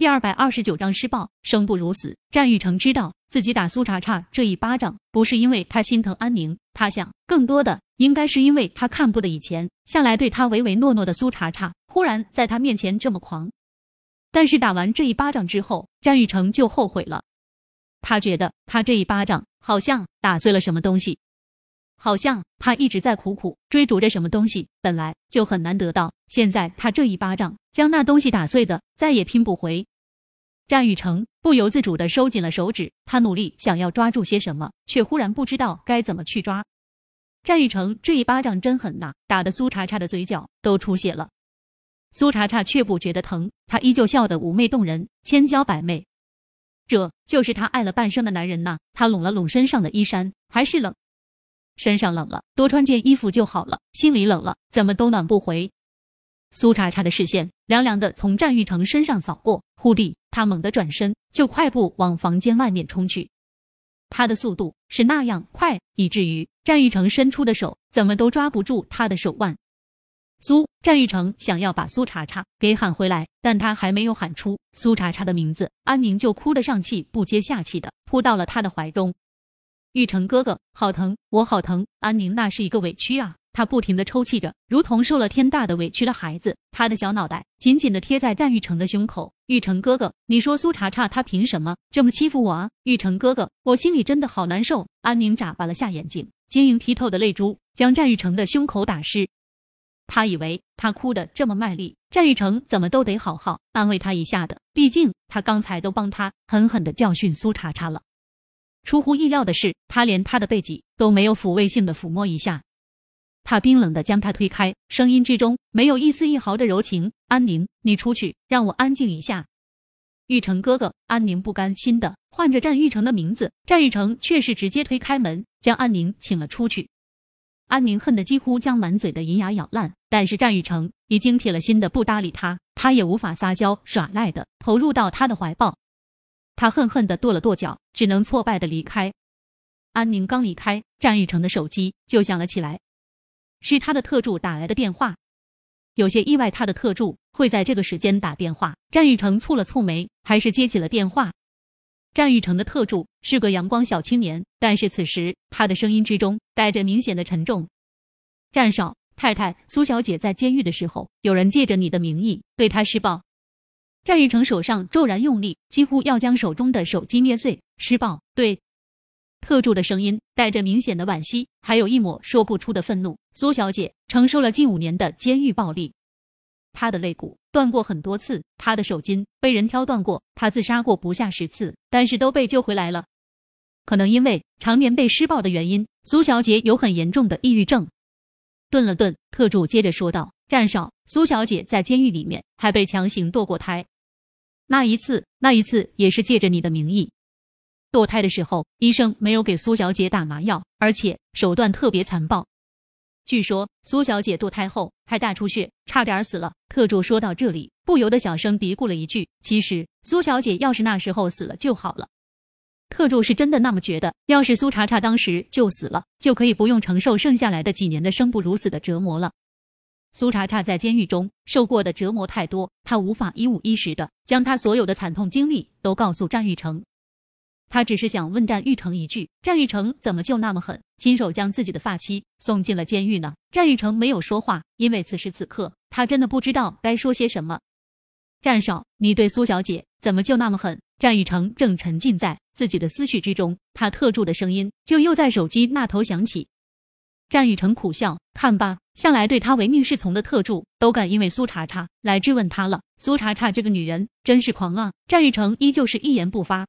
第二百二十九章施暴，生不如死。战玉成知道自己打苏茶茶这一巴掌，不是因为他心疼安宁，他想更多的应该是因为他看不得以前向来对他唯唯诺诺的苏茶茶，忽然在他面前这么狂。但是打完这一巴掌之后，战玉成就后悔了。他觉得他这一巴掌好像打碎了什么东西。好像他一直在苦苦追逐着什么东西，本来就很难得到，现在他这一巴掌将那东西打碎的，再也拼不回。战玉成不由自主的收紧了手指，他努力想要抓住些什么，却忽然不知道该怎么去抓。战玉成这一巴掌真狠呐，打得苏茶茶的嘴角都出血了。苏茶茶却不觉得疼，她依旧笑得妩媚动人，千娇百媚。这就是她爱了半生的男人呐。她拢了拢身上的衣衫，还是冷。身上冷了，多穿件衣服就好了；心里冷了，怎么都暖不回。苏茶茶的视线凉凉的从战玉成身上扫过，忽地，他猛地转身，就快步往房间外面冲去。他的速度是那样快，以至于战玉成伸出的手怎么都抓不住他的手腕。苏战玉成想要把苏茶茶给喊回来，但他还没有喊出苏茶茶的名字，安宁就哭得上气不接下气的扑到了他的怀中。玉成哥哥，好疼，我好疼！安宁那是一个委屈啊，她不停的抽泣着，如同受了天大的委屈的孩子。她的小脑袋紧紧的贴在战玉成的胸口。玉成哥哥，你说苏茶茶她凭什么这么欺负我啊？玉成哥哥，我心里真的好难受。安宁眨巴了下眼睛，晶莹剔透的泪珠将战玉成的胸口打湿。他以为他哭的这么卖力，战玉成怎么都得好好安慰他一下的，毕竟他刚才都帮他狠狠的教训苏茶茶了。出乎意料的是，他连他的背脊都没有抚慰性的抚摸一下，他冰冷的将他推开，声音之中没有一丝一毫的柔情。安宁，你出去，让我安静一下。玉成哥哥，安宁不甘心的唤着战玉成的名字，战玉成却是直接推开门，将安宁请了出去。安宁恨得几乎将满嘴的银牙咬烂，但是战玉成已经铁了心的不搭理他，他也无法撒娇耍赖的投入到他的怀抱。他恨恨的跺了跺脚，只能挫败的离开。安宁刚离开，战玉成的手机就响了起来，是他的特助打来的电话。有些意外，他的特助会在这个时间打电话。战玉成蹙了蹙眉，还是接起了电话。战玉成的特助是个阳光小青年，但是此时他的声音之中带着明显的沉重。战少太太苏小姐在监狱的时候，有人借着你的名义对她施暴。战玉成手上骤然用力，几乎要将手中的手机捏碎。施暴，对。特助的声音带着明显的惋惜，还有一抹说不出的愤怒。苏小姐承受了近五年的监狱暴力，她的肋骨断过很多次，她的手筋被人挑断过，她自杀过不下十次，但是都被救回来了。可能因为常年被施暴的原因，苏小姐有很严重的抑郁症。顿了顿，特助接着说道：“战少，苏小姐在监狱里面还被强行堕过胎。”那一次，那一次也是借着你的名义堕胎的时候，医生没有给苏小姐打麻药，而且手段特别残暴。据说苏小姐堕胎后还大出血，差点死了。特助说到这里，不由得小声嘀咕了一句：“其实苏小姐要是那时候死了就好了。”特助是真的那么觉得，要是苏茶茶当时就死了，就可以不用承受剩下来的几年的生不如死的折磨了。苏茶茶在监狱中受过的折磨太多，他无法一五一十的将他所有的惨痛经历都告诉战玉成。他只是想问战玉成一句：战玉成怎么就那么狠，亲手将自己的发妻送进了监狱呢？战玉成没有说话，因为此时此刻他真的不知道该说些什么。战少，你对苏小姐怎么就那么狠？战玉成正沉浸在自己的思绪之中，他特助的声音就又在手机那头响起。战玉成苦笑，看吧。向来对他唯命是从的特助，都敢因为苏茶茶来质问他了。苏茶茶这个女人真是狂啊！战玉成依旧是一言不发。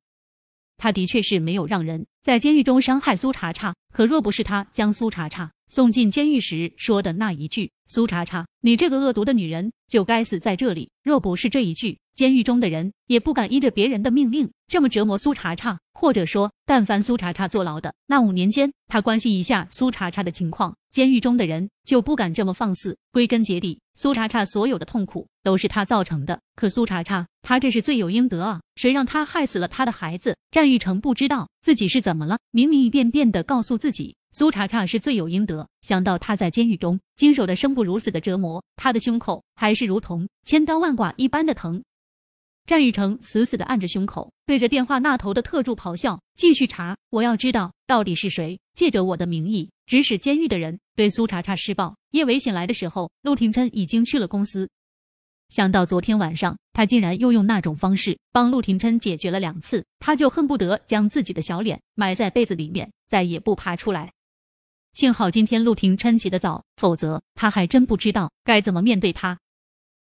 他的确是没有让人在监狱中伤害苏茶茶，可若不是他将苏茶茶送进监狱时说的那一句“苏茶茶，你这个恶毒的女人就该死在这里”，若不是这一句，监狱中的人也不敢依着别人的命令这么折磨苏茶茶。或者说，但凡苏茶茶坐牢的那五年间，他关心一下苏茶茶的情况，监狱中的人就不敢这么放肆。归根结底，苏茶茶所有的痛苦都是他造成的。可苏茶茶，他这是罪有应得啊！谁让他害死了他的孩子？战玉成不知道自己是怎么了，明明一遍遍的告诉自己，苏茶茶是罪有应得。想到他在监狱中经受的生不如死的折磨，他的胸口还是如同千刀万剐一般的疼。战玉成死死的按着胸口，对着电话那头的特助咆哮：“继续查，我要知道到底是谁借着我的名义指使监狱的人对苏茶茶施暴。”叶伟醒来的时候，陆廷琛已经去了公司。想到昨天晚上，他竟然又用那种方式帮陆廷琛解决了两次，他就恨不得将自己的小脸埋在被子里面，再也不爬出来。幸好今天陆廷琛起得早，否则他还真不知道该怎么面对他。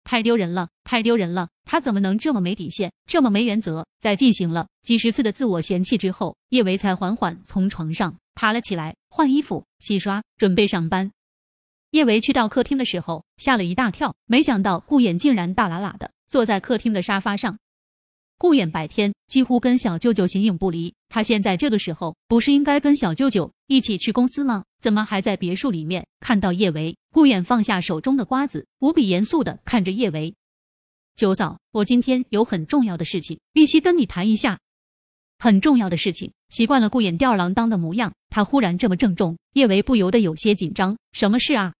太丢人了，太丢人了！他怎么能这么没底线，这么没原则？在进行了几十次的自我嫌弃之后，叶维才缓缓从床上爬了起来，换衣服、洗刷，准备上班。叶维去到客厅的时候，吓了一大跳，没想到顾衍竟然大喇喇的坐在客厅的沙发上。顾衍白天几乎跟小舅舅形影不离，他现在这个时候不是应该跟小舅舅一起去公司吗？怎么还在别墅里面？看到叶维，顾衍放下手中的瓜子，无比严肃的看着叶维：“九嫂，我今天有很重要的事情，必须跟你谈一下。很重要的事情。”习惯了顾衍吊儿郎当的模样，他忽然这么郑重，叶维不由得有些紧张。什么事啊？